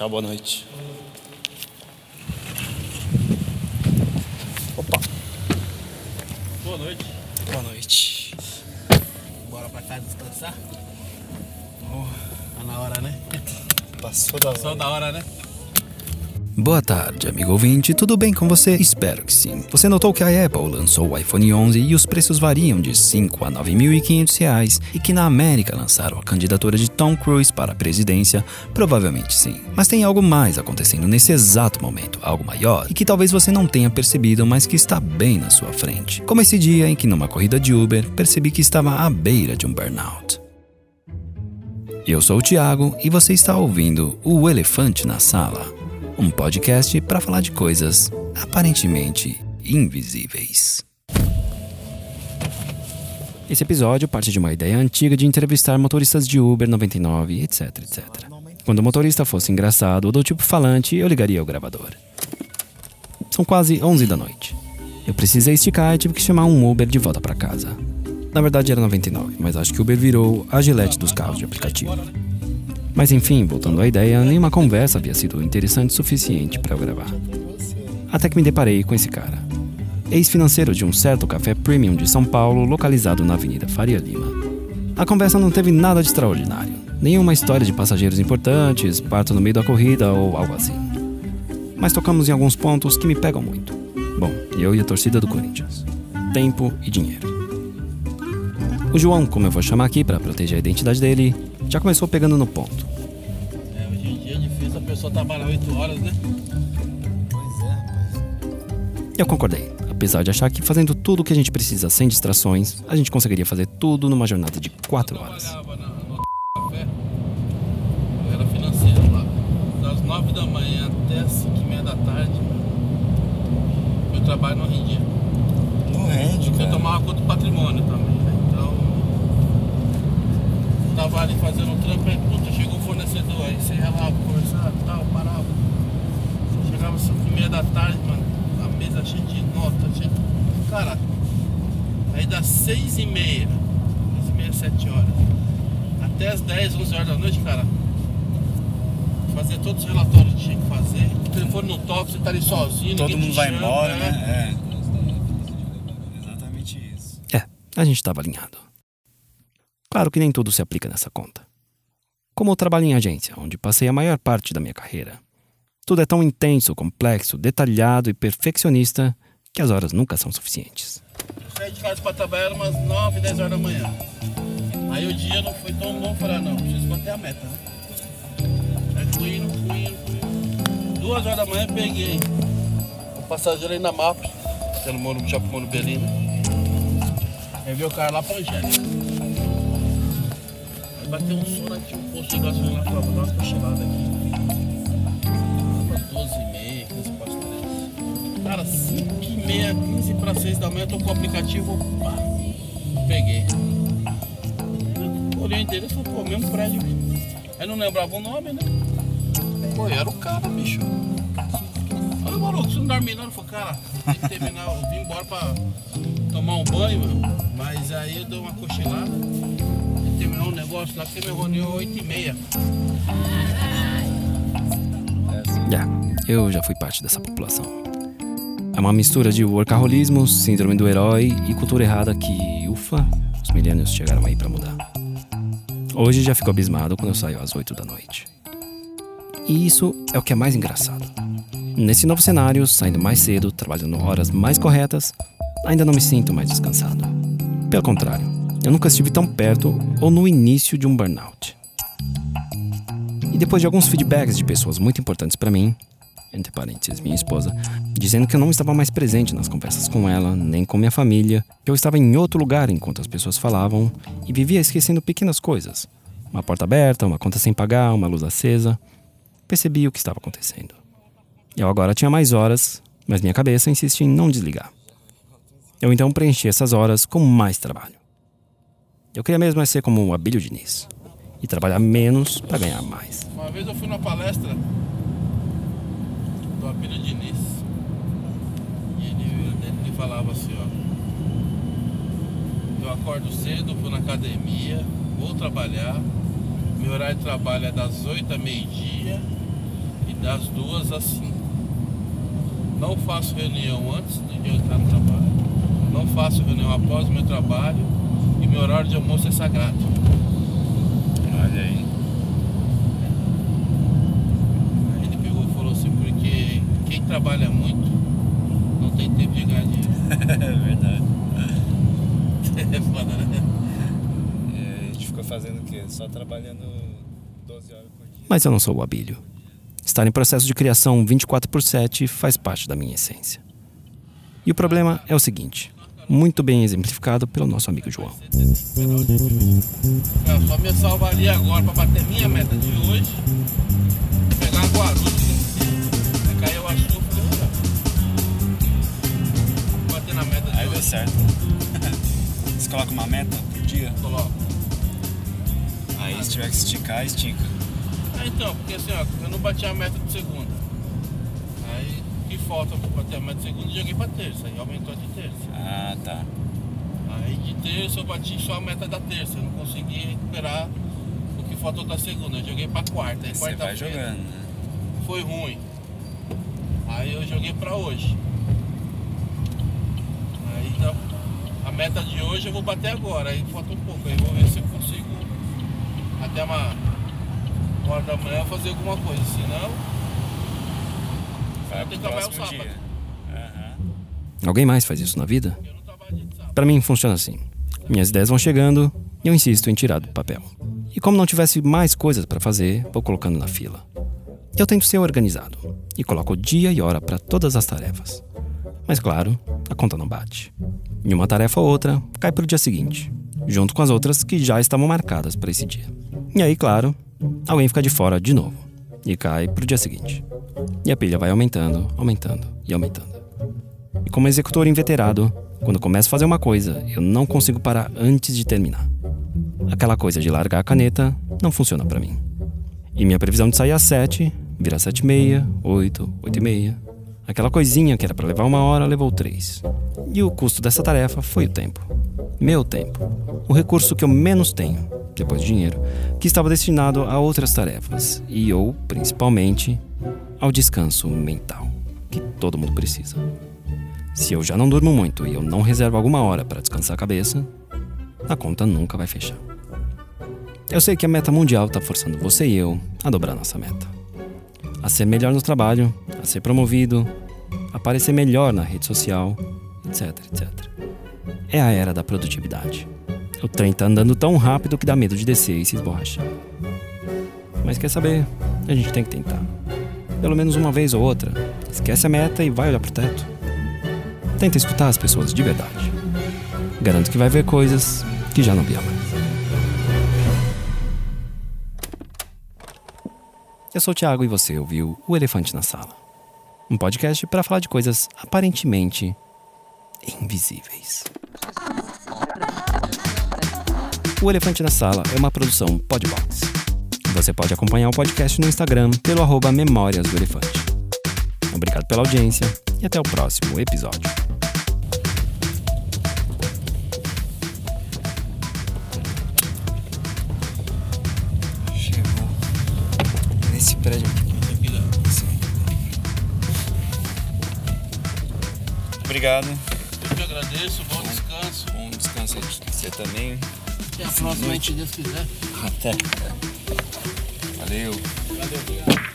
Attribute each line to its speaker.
Speaker 1: Tchau, boa noite. Opa.
Speaker 2: Boa noite.
Speaker 1: Boa noite.
Speaker 2: Bora pra casa descansar? Tá na hora, né?
Speaker 1: Passou da
Speaker 2: Só da hora, né?
Speaker 3: Boa tarde, amigo ouvinte, tudo bem com você? Espero que sim. Você notou que a Apple lançou o iPhone 11 e os preços variam de 5 a 9.500 reais e que na América lançaram a candidatura de Tom Cruise para a presidência? Provavelmente sim. Mas tem algo mais acontecendo nesse exato momento, algo maior e que talvez você não tenha percebido, mas que está bem na sua frente. Como esse dia em que numa corrida de Uber percebi que estava à beira de um burnout. Eu sou o Thiago e você está ouvindo O Elefante na Sala, um podcast para falar de coisas aparentemente invisíveis. Esse episódio parte de uma ideia antiga de entrevistar motoristas de Uber 99, etc, etc. Quando o motorista fosse engraçado ou do tipo falante, eu ligaria o gravador. São quase 11 da noite. Eu precisei esticar e tive que chamar um Uber de volta para casa. Na verdade era 99, mas acho que o Uber virou a gilete dos carros de aplicativo. Mas enfim, voltando à ideia, nenhuma conversa havia sido interessante o suficiente para eu gravar. Até que me deparei com esse cara. Ex-financeiro de um certo café premium de São Paulo, localizado na Avenida Faria Lima. A conversa não teve nada de extraordinário. Nenhuma história de passageiros importantes, parto no meio da corrida ou algo assim. Mas tocamos em alguns pontos que me pegam muito. Bom, eu e a torcida do Corinthians. Tempo e dinheiro. O João, como eu vou chamar aqui para proteger a identidade dele, já começou pegando no ponto.
Speaker 2: É, hoje em dia é difícil a pessoa trabalhar 8 horas, né?
Speaker 1: Pois é, rapaz.
Speaker 3: Eu concordei, apesar de achar que fazendo tudo o que a gente precisa sem distrações, a gente conseguiria fazer tudo numa jornada de 4 horas.
Speaker 2: Trabalhava na, no café. Eu era financeiro lá. Das 9 da manhã até as 5 e meia da tarde. Meu trabalho não rendia.
Speaker 1: Não rende,
Speaker 2: Eu
Speaker 1: cara.
Speaker 2: tomava conta do patrimônio também, né? Então. Tava ali fazendo um trampo aí, puta, chegou o fornecedor, aí você ia lá conversar e tal, parava. Chegava às 5 e meia da tarde, mano, a mesa cheia de nota, cheia de... Cara, aí das 6 e meia, 6 e meia, 7 horas, até as 10, 11 horas da noite, cara, fazer todos os relatórios que tinha que fazer. O telefone no toque, você tá ali sozinho,
Speaker 1: Todo mundo
Speaker 2: te
Speaker 1: vai
Speaker 2: chama,
Speaker 1: embora,
Speaker 2: né?
Speaker 1: né? É. Exatamente isso.
Speaker 3: É, a gente estava alinhado. Claro que nem tudo se aplica nessa conta. Como eu trabalho em agência, onde passei a maior parte da minha carreira, tudo é tão intenso, complexo, detalhado e perfeccionista que as horas nunca são suficientes.
Speaker 2: Eu saí de casa pra trabalhar umas 9, 10 horas da manhã. Aí o dia não foi tão bom, falei, não, preciso bater a meta, né? Aí fui indo, fui indo, fui. Duas horas da manhã peguei o passageiro aí na mapa, que era no Moro, Shopping Moro Belino. Aí veio o cara lá pra Angélica. Aí bateu um sono aqui, um posto de gasolina lá, vou dar uma cochilada aqui. Cara, 5 e meia, 15 para 6 da manhã, eu tô com o aplicativo. Pá, peguei. Eu olhei o endereço falei, pô, mesmo prédio. Eu não lembrava o nome, né? Pô, era o cara, bicho. Falei, maluco, você não dorme não? Eu falei, cara, tem que terminar, eu vim embora para tomar um banho, mano Mas aí eu dei uma cochilada. Terminou um negócio lá que você me reuniu
Speaker 3: 8h30. Eu já fui parte dessa população. É uma mistura de workaholismo, síndrome do herói e cultura errada que, ufa, os milênios chegaram aí pra mudar. Hoje já fico abismado quando eu saio às 8 da noite. E isso é o que é mais engraçado. Nesse novo cenário, saindo mais cedo, trabalhando horas mais corretas, ainda não me sinto mais descansado. Pelo contrário, eu nunca estive tão perto ou no início de um burnout. E depois de alguns feedbacks de pessoas muito importantes para mim, entre parênteses, minha esposa, dizendo que eu não estava mais presente nas conversas com ela, nem com minha família, que eu estava em outro lugar enquanto as pessoas falavam e vivia esquecendo pequenas coisas. Uma porta aberta, uma conta sem pagar, uma luz acesa. Percebi o que estava acontecendo. Eu agora tinha mais horas, mas minha cabeça insiste em não desligar. Eu então preenchi essas horas com mais trabalho. Eu queria mesmo ser como o Abílio Diniz e trabalhar menos para ganhar mais.
Speaker 2: Uma vez eu fui numa palestra do Abílio Diniz e ele, ele falava assim, ó. Eu acordo cedo, vou na academia, vou trabalhar. Meu horário de trabalho é das 8 a meio-dia. E das duas às cinco. Não faço reunião antes de eu entrar no trabalho. Não faço reunião após o meu trabalho. E meu horário de almoço é sagrado.
Speaker 3: Mas eu não sou o Abílio. Estar em processo de criação 24 por 7 faz parte da minha essência. E o problema é o seguinte, muito bem exemplificado pelo nosso amigo João.
Speaker 2: Eu só me salvaria agora pra bater minha meta de hoje. Pegar Guarulhos. Aí caiu a chuva. falei, "Ah, Bater na meta de
Speaker 1: Aí deu
Speaker 2: hoje.
Speaker 1: certo. Você coloca uma meta por dia,
Speaker 2: Coloco.
Speaker 1: aí se tiver que esticar, estica.
Speaker 2: Ah, então, porque assim, ó, eu não bati a meta de segunda. Aí, o que falta pra bater a meta de segunda, joguei pra terça. Aí aumentou de terça.
Speaker 1: Ah, tá.
Speaker 2: Aí de terça eu bati só a meta da terça. Eu não consegui recuperar o que faltou da segunda. Eu joguei pra quarta. Aí
Speaker 1: Você vai jogando, né?
Speaker 2: foi ruim. Aí eu joguei pra hoje. Aí tá- a meta de hoje eu vou bater agora. Aí falta um pouco. Aí vou ver se eu consigo até uma hora da manhã fazer alguma coisa. Senão,
Speaker 1: Vai
Speaker 2: Tem
Speaker 1: pro
Speaker 2: que trabalhar o sábado.
Speaker 1: dia. Aham.
Speaker 3: Alguém mais faz isso na vida? Para mim funciona assim. Minhas ideias vão chegando e eu insisto em tirar do papel. E como não tivesse mais coisas para fazer, vou colocando na fila. Eu tento ser organizado e coloco dia e hora para todas as tarefas. Mas claro, a conta não bate. E uma tarefa ou outra cai para o dia seguinte, junto com as outras que já estavam marcadas para esse dia. E aí, claro, alguém fica de fora de novo e cai para o dia seguinte. E a pilha vai aumentando, aumentando e aumentando. E como executor inveterado, quando começo a fazer uma coisa, eu não consigo parar antes de terminar. Aquela coisa de largar a caneta não funciona pra mim. E minha previsão de sair às 7 vira 7 e meia, 8, 8 e meia. Aquela coisinha que era pra levar uma hora levou três. E o custo dessa tarefa foi o tempo. Meu tempo. O recurso que eu menos tenho, depois de dinheiro, que estava destinado a outras tarefas. E ou, principalmente, ao descanso mental, que todo mundo precisa. Se eu já não durmo muito e eu não reservo alguma hora para descansar a cabeça, a conta nunca vai fechar. Eu sei que a meta mundial está forçando você e eu a dobrar nossa meta. A ser melhor no trabalho, a ser promovido, a aparecer melhor na rede social, etc, etc. É a era da produtividade. O trem tá andando tão rápido que dá medo de descer e se esborrachar. Mas quer saber? A gente tem que tentar. Pelo menos uma vez ou outra. Esquece a meta e vai olhar pro teto. Tenta escutar as pessoas de verdade. Garanto que vai ver coisas que já não via mais. Eu sou o Thiago e você ouviu O Elefante na Sala. Um podcast para falar de coisas aparentemente invisíveis. O Elefante na Sala é uma produção Podbox. Você pode acompanhar o podcast no Instagram pelo arroba Memórias do Elefante. Obrigado pela audiência e até o próximo episódio.
Speaker 1: Chegou. Nesse prédio aqui. Obrigado.
Speaker 2: Eu que agradeço, bom descanso.
Speaker 1: Bom descanso aí de você também.
Speaker 2: Até a próxima, se Deus quiser.
Speaker 1: Até. Valeu.
Speaker 2: Valeu, obrigado.